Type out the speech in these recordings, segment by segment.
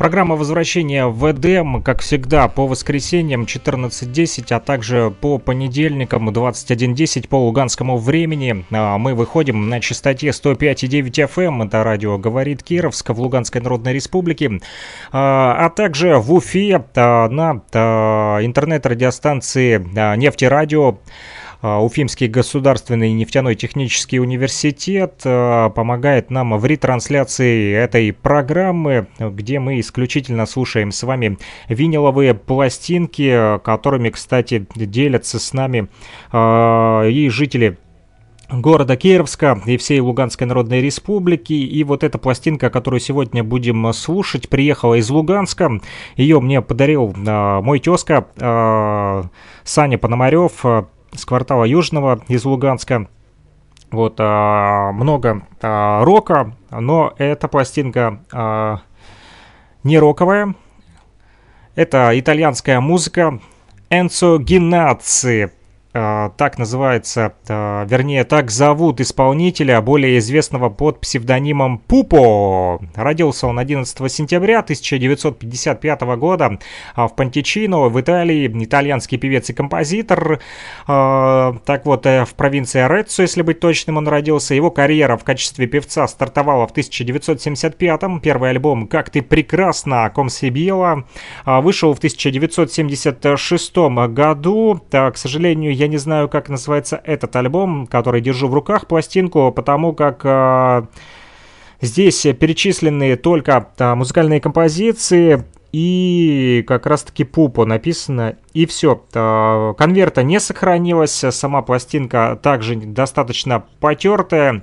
Программа возвращения в Эдем, как всегда, по воскресеньям 14.10, а также по понедельникам 21.10 по луганскому времени. А, мы выходим на частоте 105.9 FM, эм. это радио «Говорит Кировск» в Луганской Народной Республике, а, а также в Уфе а, на интернет-радиостанции «Нефтерадио». А, Уфимский государственный нефтяной технический университет а, помогает нам в ретрансляции этой программы, где мы исключительно слушаем с вами виниловые пластинки, которыми, кстати, делятся с нами а, и жители города Кировска и всей Луганской Народной Республики. И вот эта пластинка, которую сегодня будем слушать, приехала из Луганска. Ее мне подарил э, мой тезка э, Саня Пономарев с квартала Южного из Луганска. Вот, а, много а, рока, но эта пластинка а, не роковая. Это итальянская музыка Энцо Геннаци. А, так называется, а, вернее, так зовут исполнителя, более известного под псевдонимом Пупо. Родился он 11 сентября 1955 года а, в Пантичино, в Италии, итальянский певец и композитор. Так вот, э, в провинции Ореццо, если быть точным, он родился. Его карьера в качестве певца стартовала в 1975-м. Первый альбом «Как ты прекрасна» Комсибила вышел в 1976 году. К сожалению, я не знаю, как называется этот альбом, который держу в руках, пластинку, потому как э, здесь перечислены только э, музыкальные композиции, и как раз-таки Пупо написано, и все. Э, конверта не сохранилась, сама пластинка также достаточно потертая.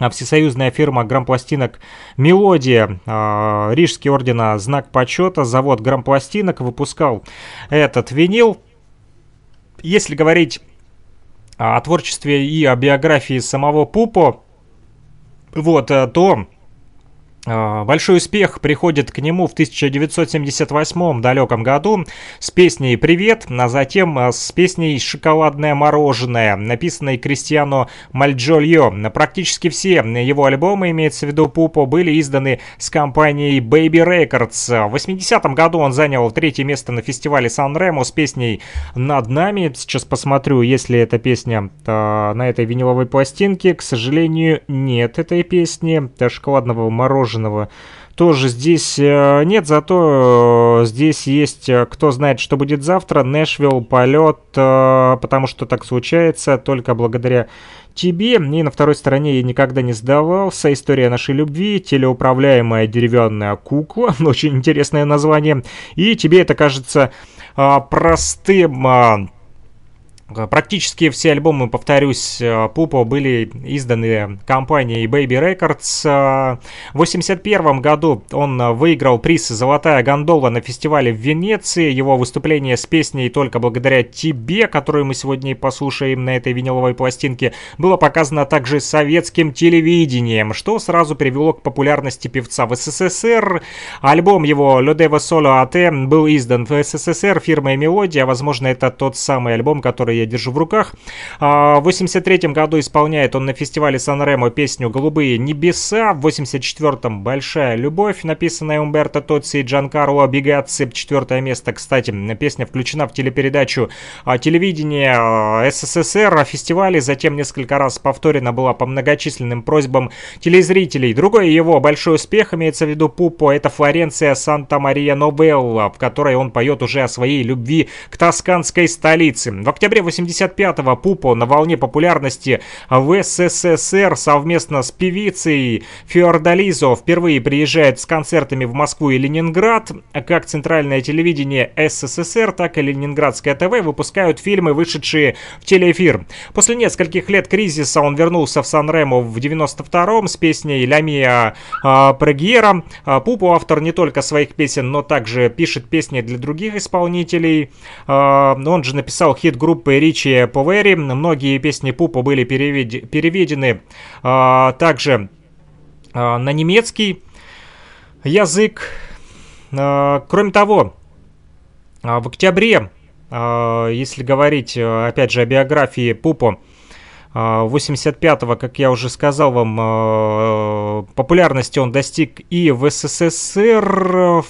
А всесоюзная фирма грампластинок «Мелодия», Рижский ордена «Знак почета», завод грампластинок выпускал этот винил если говорить о творчестве и о биографии самого Пупо, вот, э, то а, большой успех приходит к нему в 1978 далеком году с песней «Привет», а затем а, с песней «Шоколадное мороженое», написанной Кристиано Мальджольо. Практически все его альбомы, имеется в виду Пупо, были изданы с компанией Baby Records. В 80 году он занял третье место на фестивале Сан-Ремо с песней «Над нами». Сейчас посмотрю, есть ли эта песня на этой виниловой пластинке. К сожалению, нет этой песни «Шоколадного мороженого» мороженого тоже здесь э, нет, зато э, здесь есть э, «Кто знает, что будет завтра», «Нэшвилл», «Полет», потому что так случается только благодаря тебе. И на второй стороне я никогда не сдавался. История нашей любви, телеуправляемая деревянная кукла. Очень интересное название. И тебе это кажется простым практически все альбомы, повторюсь, э, Пупо были изданы компанией Baby Records. Э, в 1981 году он выиграл приз «Золотая гондола» на фестивале в Венеции. Его выступление с песней «Только благодаря тебе», которую мы сегодня и послушаем на этой виниловой пластинке, было показано также советским телевидением, что сразу привело к популярности певца в СССР. Альбом его «Le Devo Solo AT» был издан в СССР фирмой «Мелодия». Возможно, это тот самый альбом, который я держу в руках. А, в 83 году исполняет он на фестивале Сан-Ремо песню «Голубые небеса». В 84-м «Большая любовь», написанная Умберто Тоци и Джанкарло Бигаци. Четвертое место, кстати, песня включена в телепередачу а, телевидения а, СССР о фестивале. Затем несколько раз повторена была по многочисленным просьбам телезрителей. Другой его большой успех, имеется в виду Пупо, это Флоренция Санта-Мария Новелла, в которой он поет уже о своей любви к тосканской столице. В октябре 85-го Пупо на волне популярности в СССР совместно с певицей Фиордализо впервые приезжает с концертами в Москву и Ленинград. Как центральное телевидение СССР, так и Ленинградское ТВ выпускают фильмы, вышедшие в телеэфир. После нескольких лет кризиса он вернулся в Сан-Ремо в 92-м с песней «Ля Мия э, Прегьера». А, Пупо автор не только своих песен, но также пишет песни для других исполнителей. Э, он же написал хит группы Ричи Повери. Многие песни Пупа были перевед... переведены а, также а, на немецкий язык. А, кроме того, в октябре, если говорить опять же о биографии Пупо, 85-го, как я уже сказал вам, популярности он достиг и в СССР, в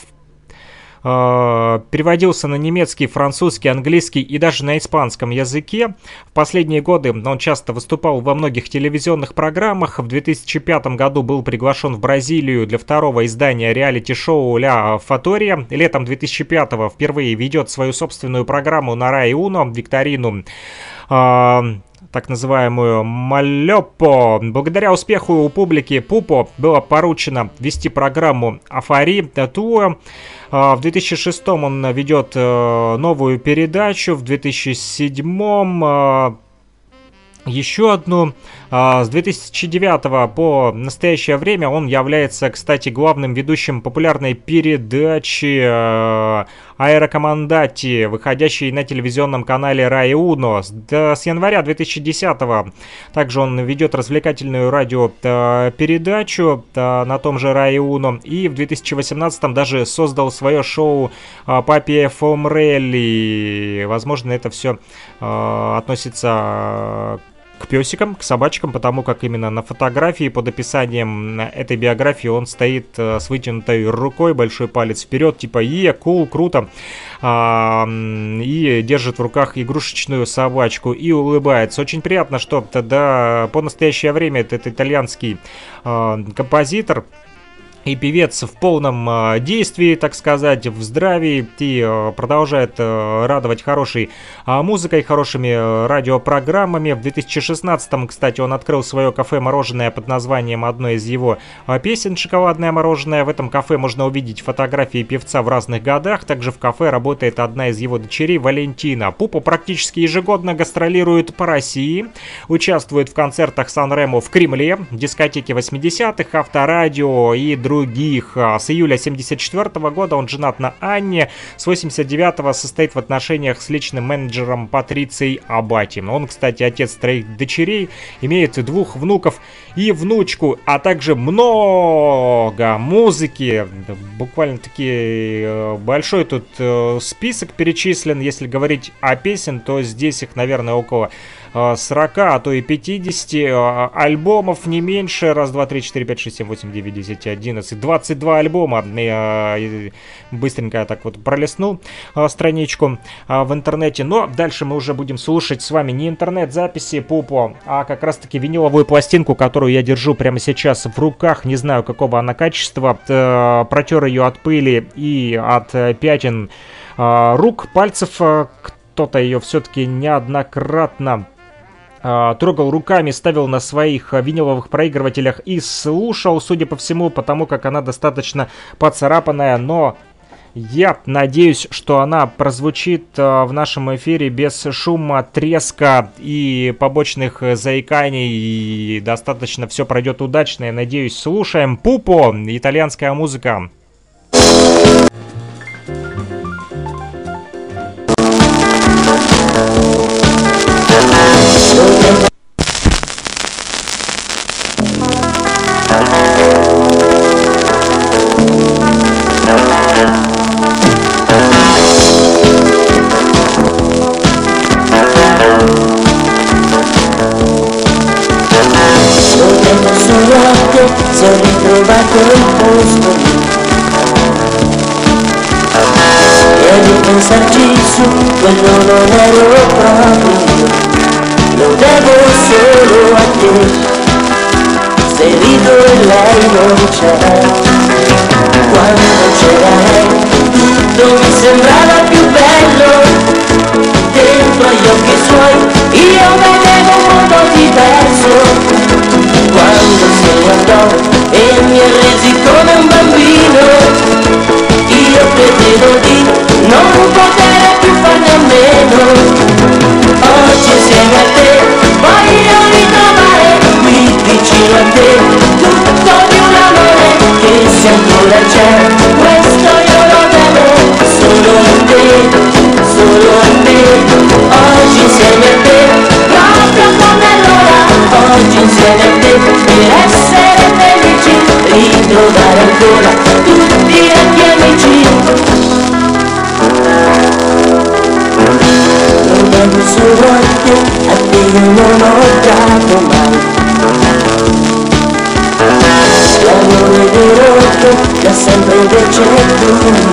э, переводился на немецкий, французский, английский и даже на испанском языке. В последние годы он часто выступал во многих телевизионных программах. В 2005 году был приглашен в Бразилию для второго издания реалити-шоу «Ля Фатория». Летом 2005 впервые ведет свою собственную программу на Рай Уно, викторину э, так называемую Малёпо. Благодаря успеху у публики Пупо было поручено вести программу Афари Туа. А, в 2006 он ведет э, новую передачу, в 2007 а, еще одну. А, с 2009 по настоящее время он является, кстати, главным ведущим популярной передачи э, Аэрокомандати, выходящей на телевизионном канале Рай Уно. С января 2010 также он ведет развлекательную радиопередачу э, на том же Рай Уно. И в 2018 даже создал свое шоу э, Папи Фомрелли. Возможно, это все относится к песикам, к собачкам, потому как именно на фотографии под описанием этой биографии он стоит э, с вытянутой рукой, большой палец вперед, типа «Е, кул, круто», а, и держит в руках игрушечную собачку и улыбается. Очень приятно, что тогда по настоящее время этот итальянский а, композитор, и певец в полном э, действии, так сказать, в здравии и э, продолжает э, радовать хорошей музыкой, хорошими радиопрограммами. В 2016-м, кстати, он открыл свое кафе-мороженое под названием одной из его песен «Шоколадное мороженое». В этом кафе можно увидеть фотографии певца в разных годах. Также в кафе работает одна из его дочерей Валентина. Пупа практически ежегодно гастролирует по России, участвует в концертах Сан-Ремо в Кремле, дискотеке 80-х, авторадио и других других. А, с июля 74 года он женат на Анне, с 89 состоит в отношениях с личным менеджером Патрицией Абати. Он, кстати, отец троих дочерей, имеет двух внуков и внучку, а также много музыки. Буквально-таки э, большой тут э, список перечислен. Если говорить о песен, то здесь их, наверное, около 40, а то и 50 альбомов, не меньше. Раз, два, три, четыре, пять, шесть, семь, восемь, девять, десять, одиннадцать. 22 альбома. Я быстренько так вот пролистнул страничку в интернете. Но дальше мы уже будем слушать с вами не интернет-записи Пупо, а как раз-таки виниловую пластинку, которую я держу прямо сейчас в руках. Не знаю, какого она качества. Протер ее от пыли и от э, пятен рук, пальцев. Кто-то ее все-таки неоднократно трогал руками, ставил на своих а, виниловых проигрывателях и слушал, судя по всему, потому как она достаточно поцарапанная, но Я надеюсь, что она прозвучит в нашем эфире без шума, треска и побочных заиканий. И достаточно все пройдет удачно. Я надеюсь, слушаем Пупо, итальянская музыка. ritrovato il posto. E di pensarci su quello non ero proprio lo devo solo a te. Se rido e lei non c'è. Quando c'erai tutto mi sembrava più bello dentro agli occhi suoi io vedevo un mondo diverso. Quando si guardò e mi resi come un bambino. Io credevo di non poter più farne a meno. Oggi insieme a te voglio ritrovare qui vicino a te tutto di un amore che se ancora c'è questo io lo devo solo a te, solo a te. Oggi insieme a te ritrovare ancora tutti gli amici non è solo anche a te non ho dato mai. L'amore di rotto da sempre invece tu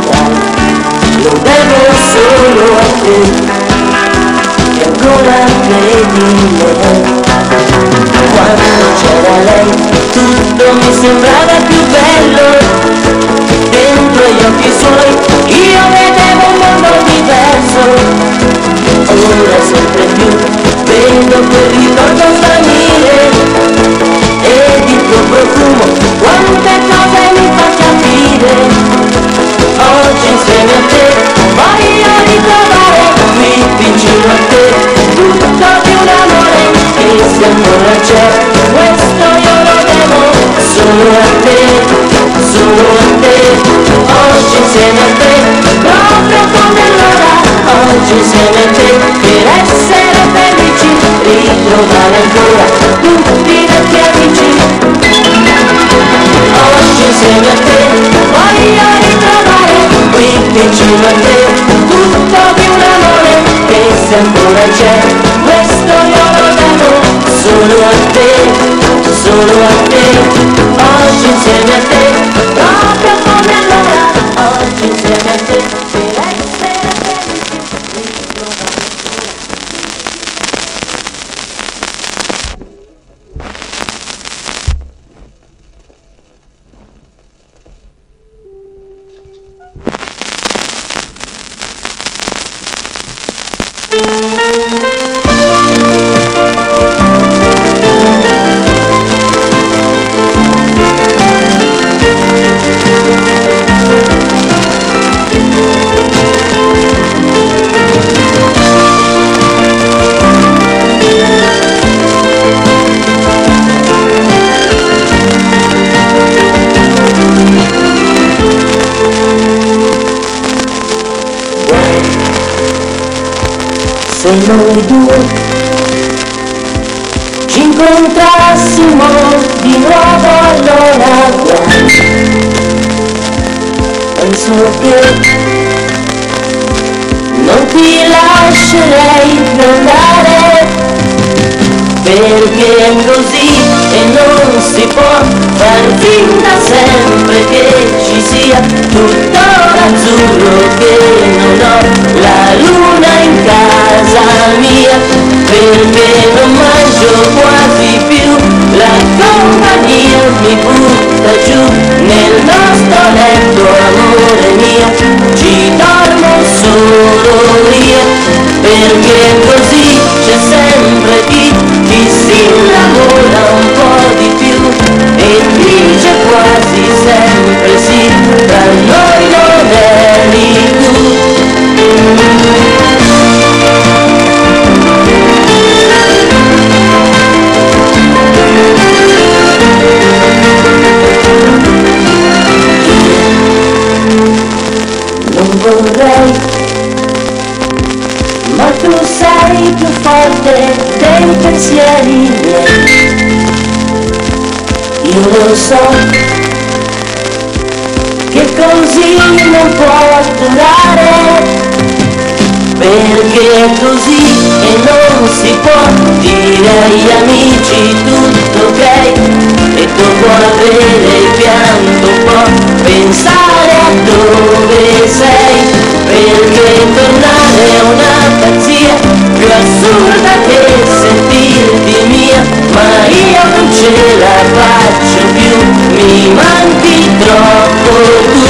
mi manchi troppo tu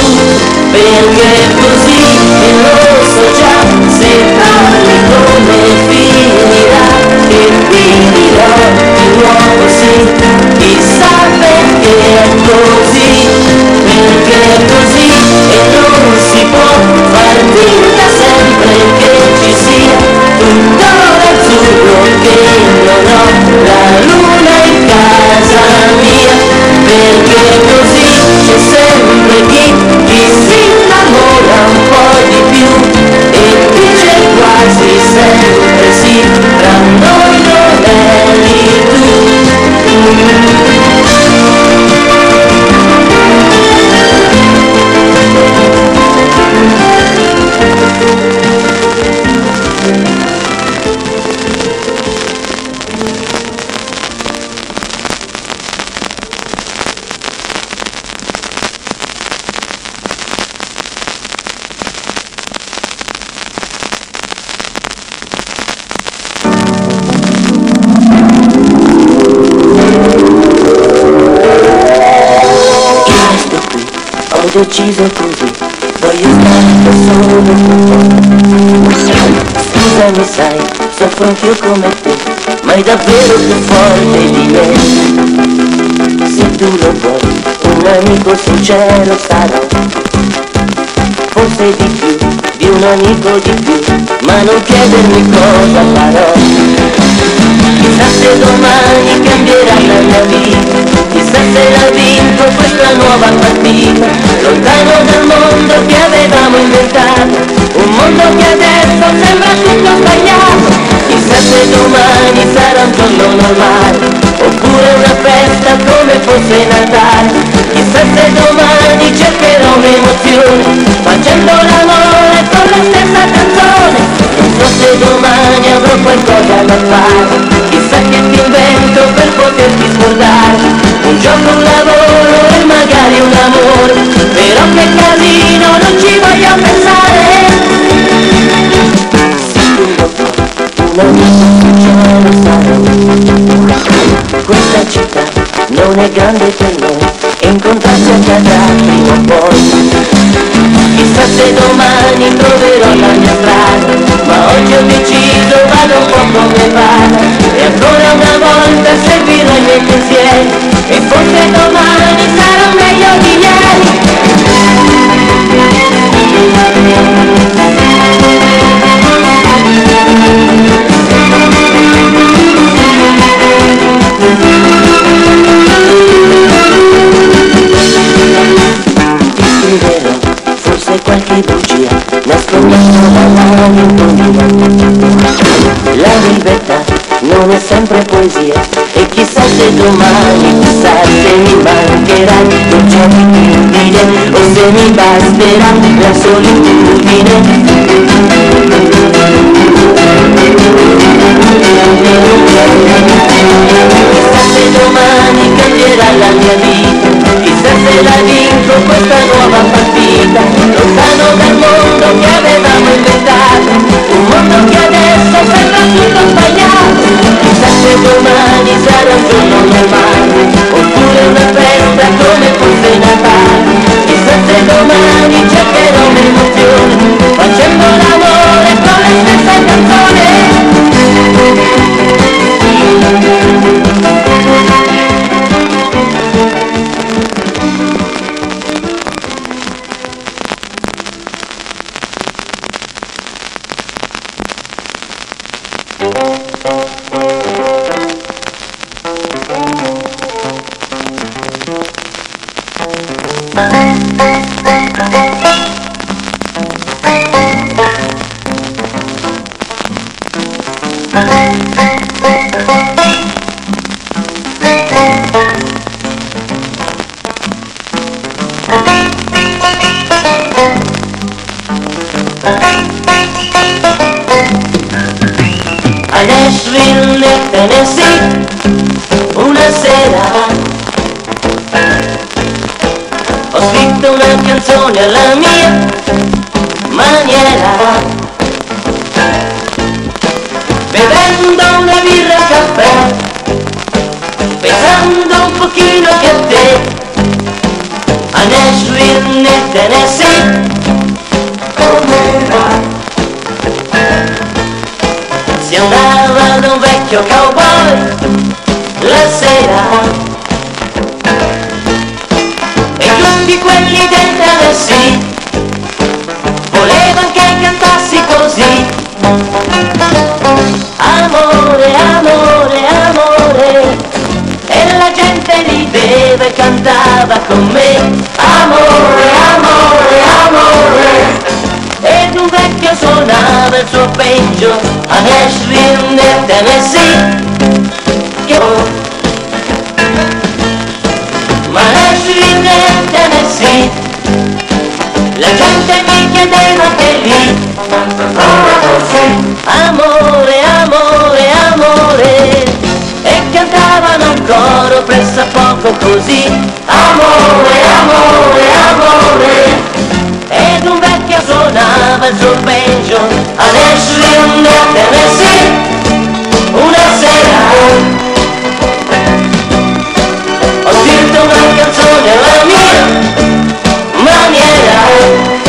perché così e lo so già se parli come finirà e ti dirò di nuovo sì. Chissà perché è così perché è così e non si può far finta sempre che ci sia tutto l'azzurro che non ho la luna in casa perché così c'è sempre chi, chi si innamora un po' di più e dice quasi sempre sì tra noi non eri Resto stare solo un po'. Scusami sai, soffro anch'io come te, ma è davvero più forte di me. Se tu lo vuoi, un amico sincero sarò. Forse di più, di un amico di più, ma non chiedermi cosa farò. Chissà se domani cambierà la mia vita Se la vinco questa nuova partita. Lontano dal mondo che avevamo inventato Un mondo che adesso sembra tutto sbagliato. Chissà se domani sarà un giorno normale Oppure una festa come fosse Natale. Chissà se domani cercherò un'emozione Facendo l'amore con la stessa canzone. Non so se domani avrò qualcosa da fare Chissà che ti per poterti scordare Un gioco, un lavoro e magari un amore Però che casino, non ci voglio pensare. Amico sincero sarò Questa città non è grande per noi incontrarsi accadrà prima o poi. Chissà se domani troverò la mia strada Ma oggi ho deciso, vado un po' come vada y quizás de tu y quizás de mi mal quedan yo o se mi paz la solitud quizás de tu la mia vita se la questa nuova partita lontano dal mondo che avevamo inventato un mondo che adesso domani sarà un giorno normale. Oppure una festa come fosse Natale. Chissà se domani cercherò un'emozione facendo tutti quelli del Tennessee volevano che cantassi così. Amore, amore, amore. E la gente rideva e cantava con me. Amore, amore, amore. Ed un vecchio suonava il suo banjo a Nashville nel Tennessee che gente mi chiedeva che lì amore, amore, amore e cantavano un coro presso a poco così. Amore, amore, amore ed un vecchio suonava il suo banjo a Nashville nel Tennessee una sera. Ho scritto una canzone alla mia maniera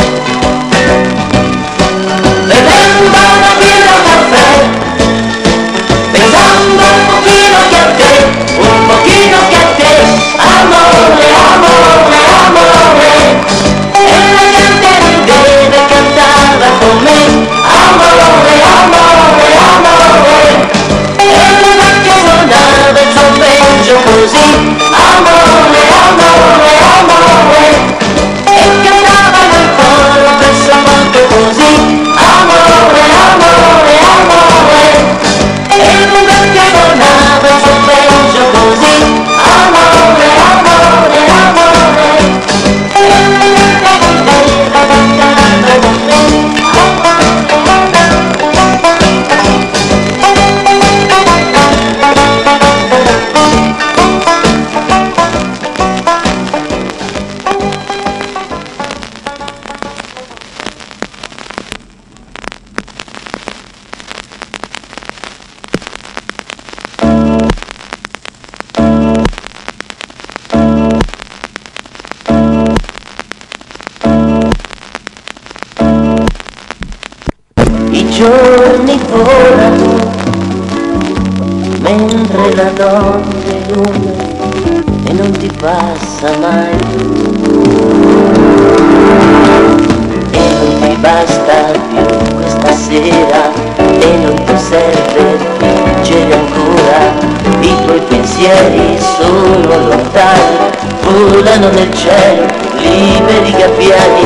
e non ti serve vincere ancora. I tuoi pensieri sono lontani volano nel cielo liberi gabbiani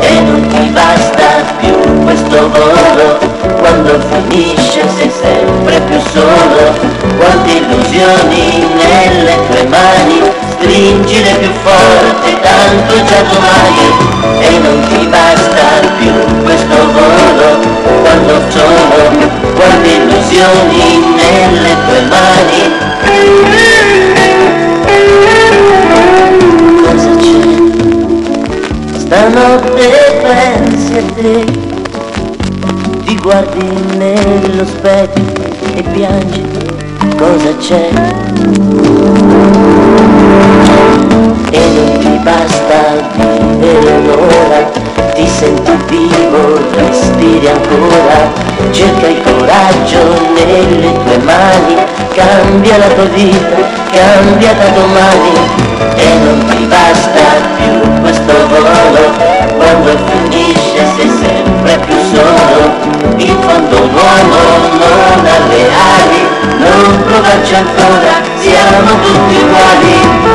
e non ti basta più questo volo. Quando finisce sei sempre più solo. Quante illusioni nelle tue mani stringile più forte tanto già domani. E non ti basta più questo volo. Quando sono quante illusioni nelle tue mani c'è stanotte pensi a te ti guardi nello specchio e piangi cosa c'è? E non ti basta vivere un'ora ti senti vivo respiri ancora cerca il coraggio nelle tue mani cambia la tua vita cambia da domani e non ti basta più questo volo quando finisce sei sempre più solo in fondo un uomo non ha le ali non provarci ancora siamo tutti uguali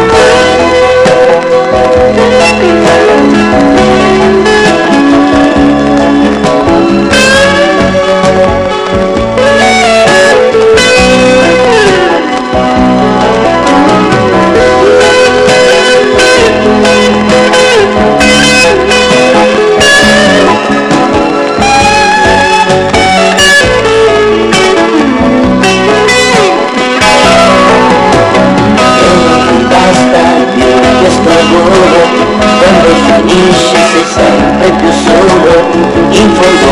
finisce sei sempre più solo, in fondo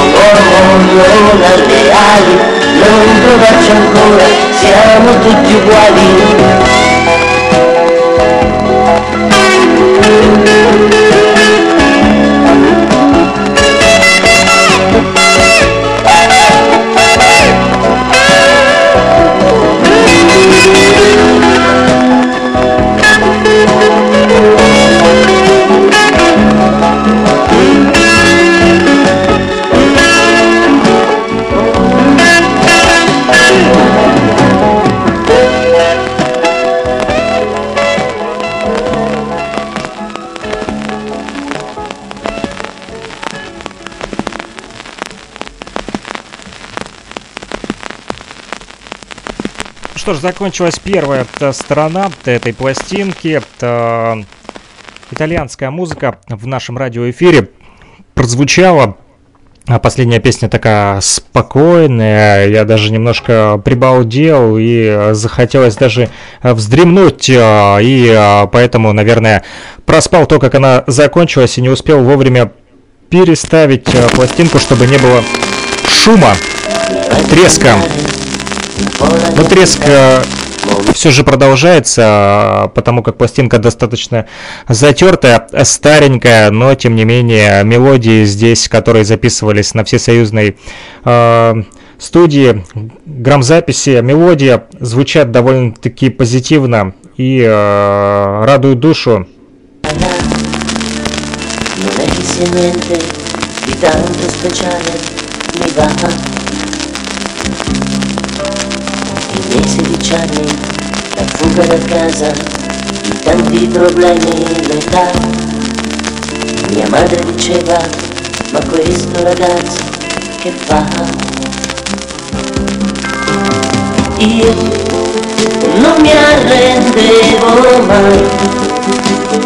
l'uomo non le ali, non provarci ancora, siamo tutti uguali. Что ж, закончилась первая сторона этой пластинки. Итальянская музыка в нашем радиоэфире прозвучала. А последняя песня такая спокойная, я даже немножко прибалдел и захотелось даже вздремнуть, и поэтому, наверное, проспал то, как она закончилась и не успел вовремя переставить пластинку, чтобы не было шума, треска. Но треск э, все же продолжается, потому как пластинка достаточно затертая, старенькая, но тем не менее мелодии здесь, которые записывались на всесоюзной э, студии, грамзаписи, мелодия звучат довольно-таки позитивно и э, радуют душу. miei 16 anni, la fuga da casa, i tanti problemi, l'età. Mia madre diceva, ma questo ragazzo che fa? Io non mi arrendevo mai,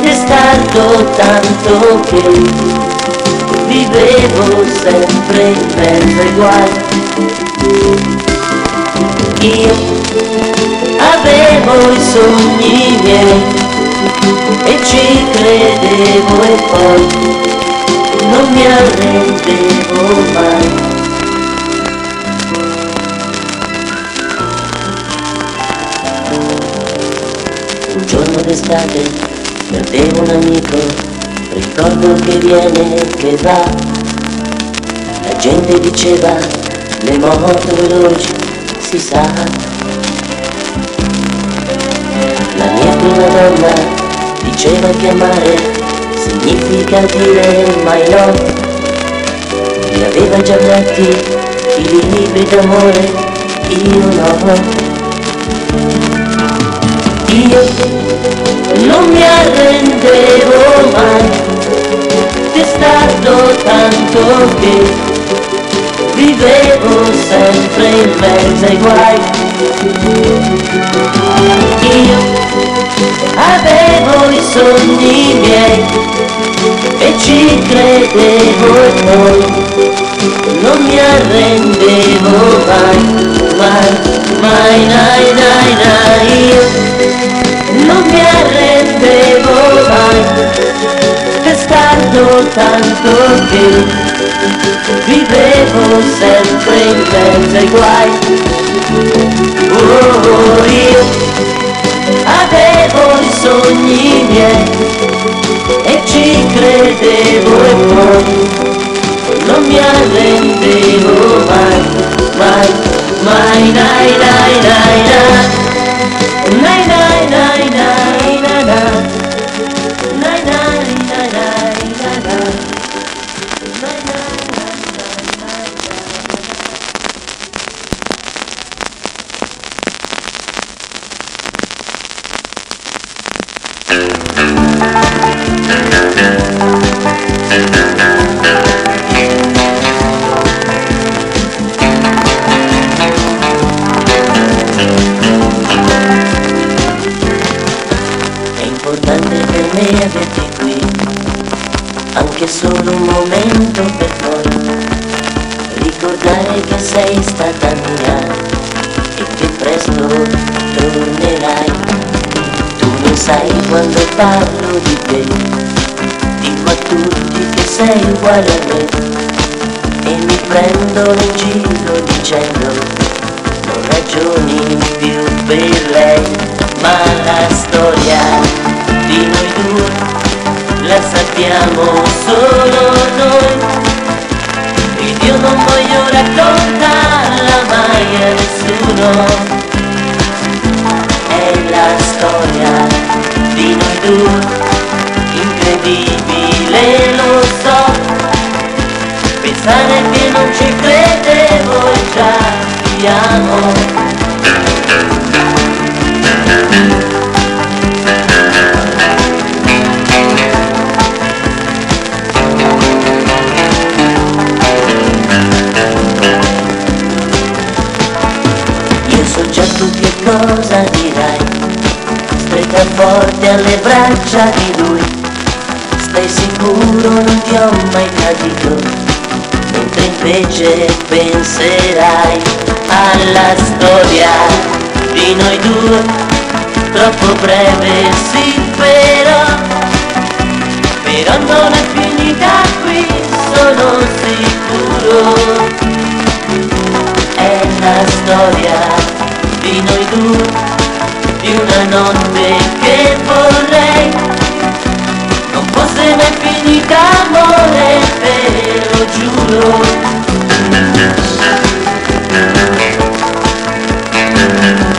è stato tanto che vivevo sempre in mezzo ai guai io avevo i sogni miei e ci credevo e poi non mi arrendevo mai. Un giorno d'estate perdevo un amico, ricordo che viene e che va. La gente diceva le moto veloci si sa. La mia prima donna diceva che amare significa dire mai no. Mi aveva già letti i libri d'amore, io no. Io non mi arrendevo mai, testardo tanto che vivevo sempre in mezzo ai guai. Io avevo i sogni miei e ci credevo e poi non mi arrendevo mai, mai, mai, nai, nai, nai, io non mi arrendevo mai, testardo tanto che vivevo sempre in mezzo ai guai. Oh, io avevo i sogni miei e ci credevo e poi non mi arrendevo mai, mai, mai, dai, dai, dai, dai. Nai, nai, nai, nai, nai, nai. È importante per me averti qui, anche solo un momento per noi. Ricordare che sei stata mia e che presto tornerai. Tu lo sai quando parlo di te, dico a tutti che sei uguale a me e mi prendo in giro dicendo ragioni più per lei, ma la storia di noi due la sappiamo solo noi. Ed io non voglio raccontarla mai a nessuno. È la storia di noi due incredibile lo so. Pensare che non ci credevo già ti amo Io so già tu che cosa dirai. Stretta forte alle braccia di lui. Stai sicuro non ti ho mai tradito invece penserai alla storia di noi due. Troppo breve sì però Però non è finita qui sono sicuro. È la storia di noi due, di una notte che vorrei. Non fosse mai finita amore, te lo giuro.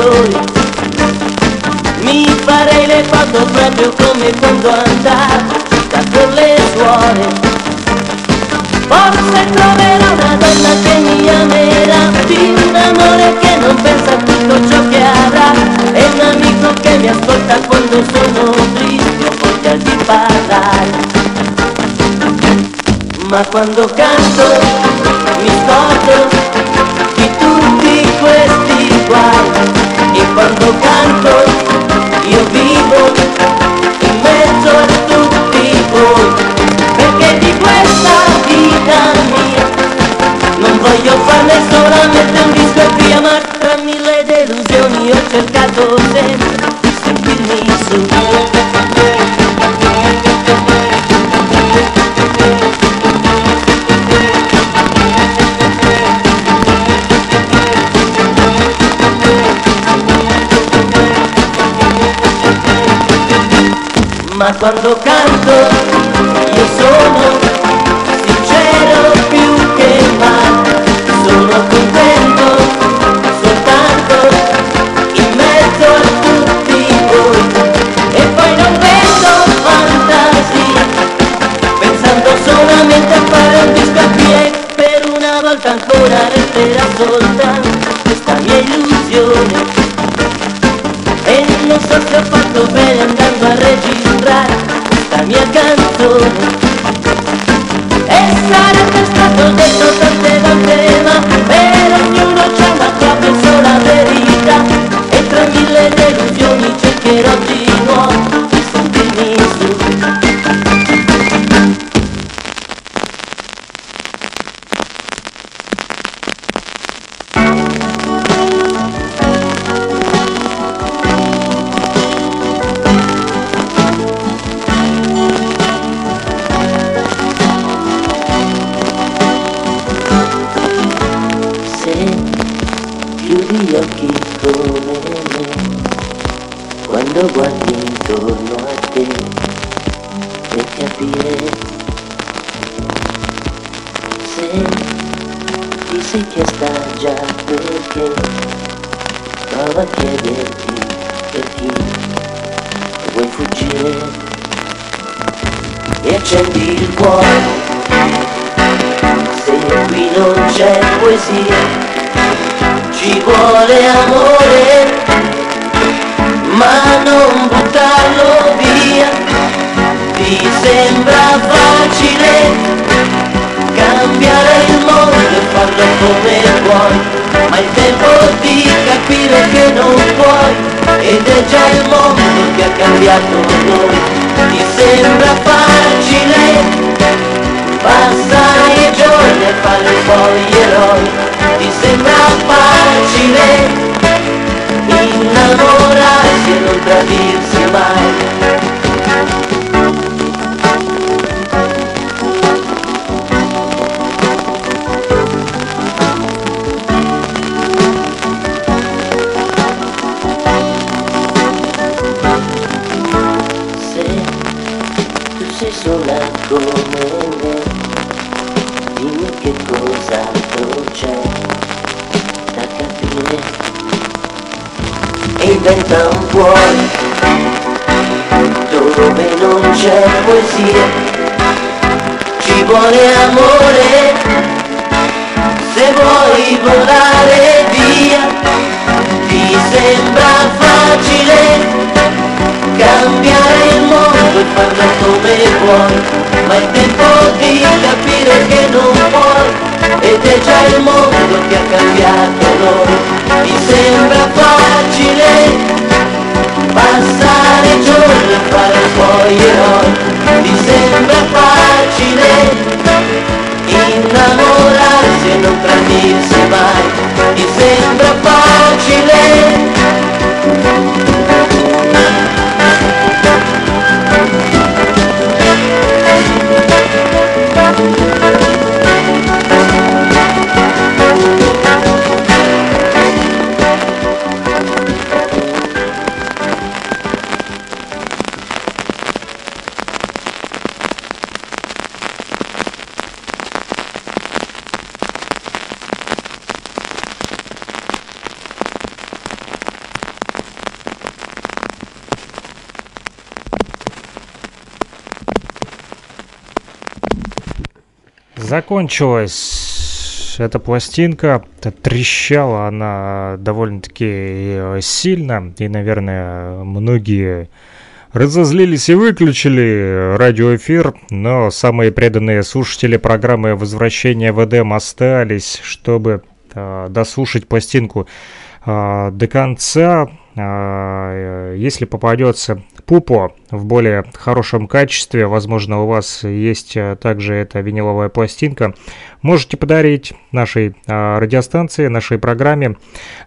fiore mi farei le foto proprio come quando andavo da con le suore. Forse troverò una donna che mi amerà Di un amore che non pensa a tutto ciò che avrà. E un amico che mi ascolta quando sono triste Ho voglia di parlare. Ma quando canto mi scordo Quando canto io vivo in mezzo a tutti voi perché di questa vita mia non voglio farne solamente un disco e via ma quando canto. Io sono sincero più che mai, sono contento soltanto in mezzo a tutti voi. E poi non vedo fantasia, pensando solamente a fare un disco a piedi per una volta ancora resterà soltanto cuore se qui non c'è poesia, ci vuole amore, ma non buttarlo via. Ti sembra facile cambiare il mondo e farlo come vuoi, ma il tempo di capire che non puoi, ed è già il mondo che ha cambiato noi. Ti sembra facile Passare i giorni e fare poi eroi Ti sembra facile Innamorarsi e non tradirsi mai cuore Dove non c'è poesia Ci vuole amore. Se vuoi volare via Ti sembra facile cambiare il mondo e farlo come vuoi, ma è tempo di capire che non puoi, ed è già il mondo che ha cambiato noi. Mi sembra facile passare i giorni e fare poi gli eroi, mi sembra facile innamorarsi e non tradirsi mai, mi sembra facile Закончилась эта пластинка, трещала она довольно-таки э, сильно, и, наверное, многие разозлились и выключили радиоэфир, но самые преданные слушатели программы «Возвращение в Эдем» остались, чтобы э, дослушать пластинку э, до конца. А, э, Если попадется Пупо в более хорошем качестве, возможно, у вас есть э, также эта виниловая пластинка, можете подарить нашей а, радиостанции, нашей программе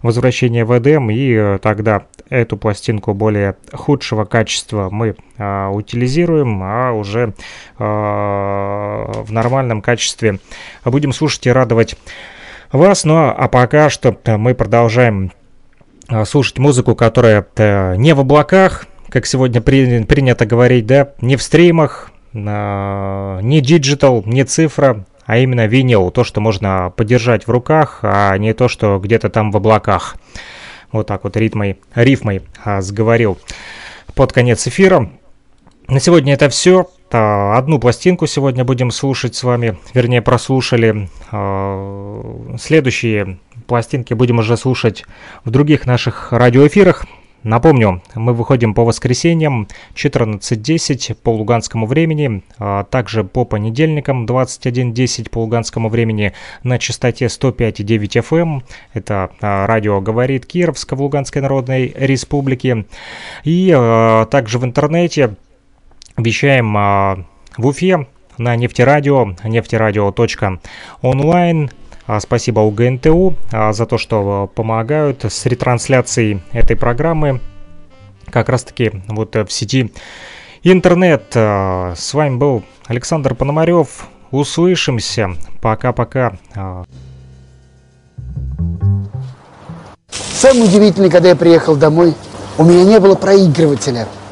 «Возвращение в Эдем», и э, тогда эту пластинку более худшего качества мы а, утилизируем, а уже в нормальном качестве будем слушать и радовать вас. Ну а пока что мы продолжаем слушать музыку, которая э, не в облаках, как сегодня при- принято говорить, да, не в стримах, а, не digital, не цифра, а именно винил, то, что можно подержать в руках, а не то, что где-то там в облаках. Вот так вот ритмой, рифмой а, сговорил под конец эфира. На сегодня это все. а, одну пластинку сегодня будем слушать с вами, вернее прослушали. А, следующие пластинки будем уже слушать в других наших радиоэфирах. Напомню, мы выходим по воскресеньям 14.10 по луганскому времени, а также по понедельникам 21.10 по луганскому времени на частоте 105.9 FM. Эм. Это а, радио «Говорит Кировск» в Луганской Народной Республике. И а, также в интернете вещаем а, в Уфе на нефтерадио, нефтерадио.онлайн, спасибо УГНТУ а, за то, что помогают с ретрансляцией этой программы. Как раз таки вот в сети интернет. А, с вами был Александр Пономарев. Услышимся. Пока-пока. Самое удивительное, когда я приехал домой, у меня не было проигрывателя.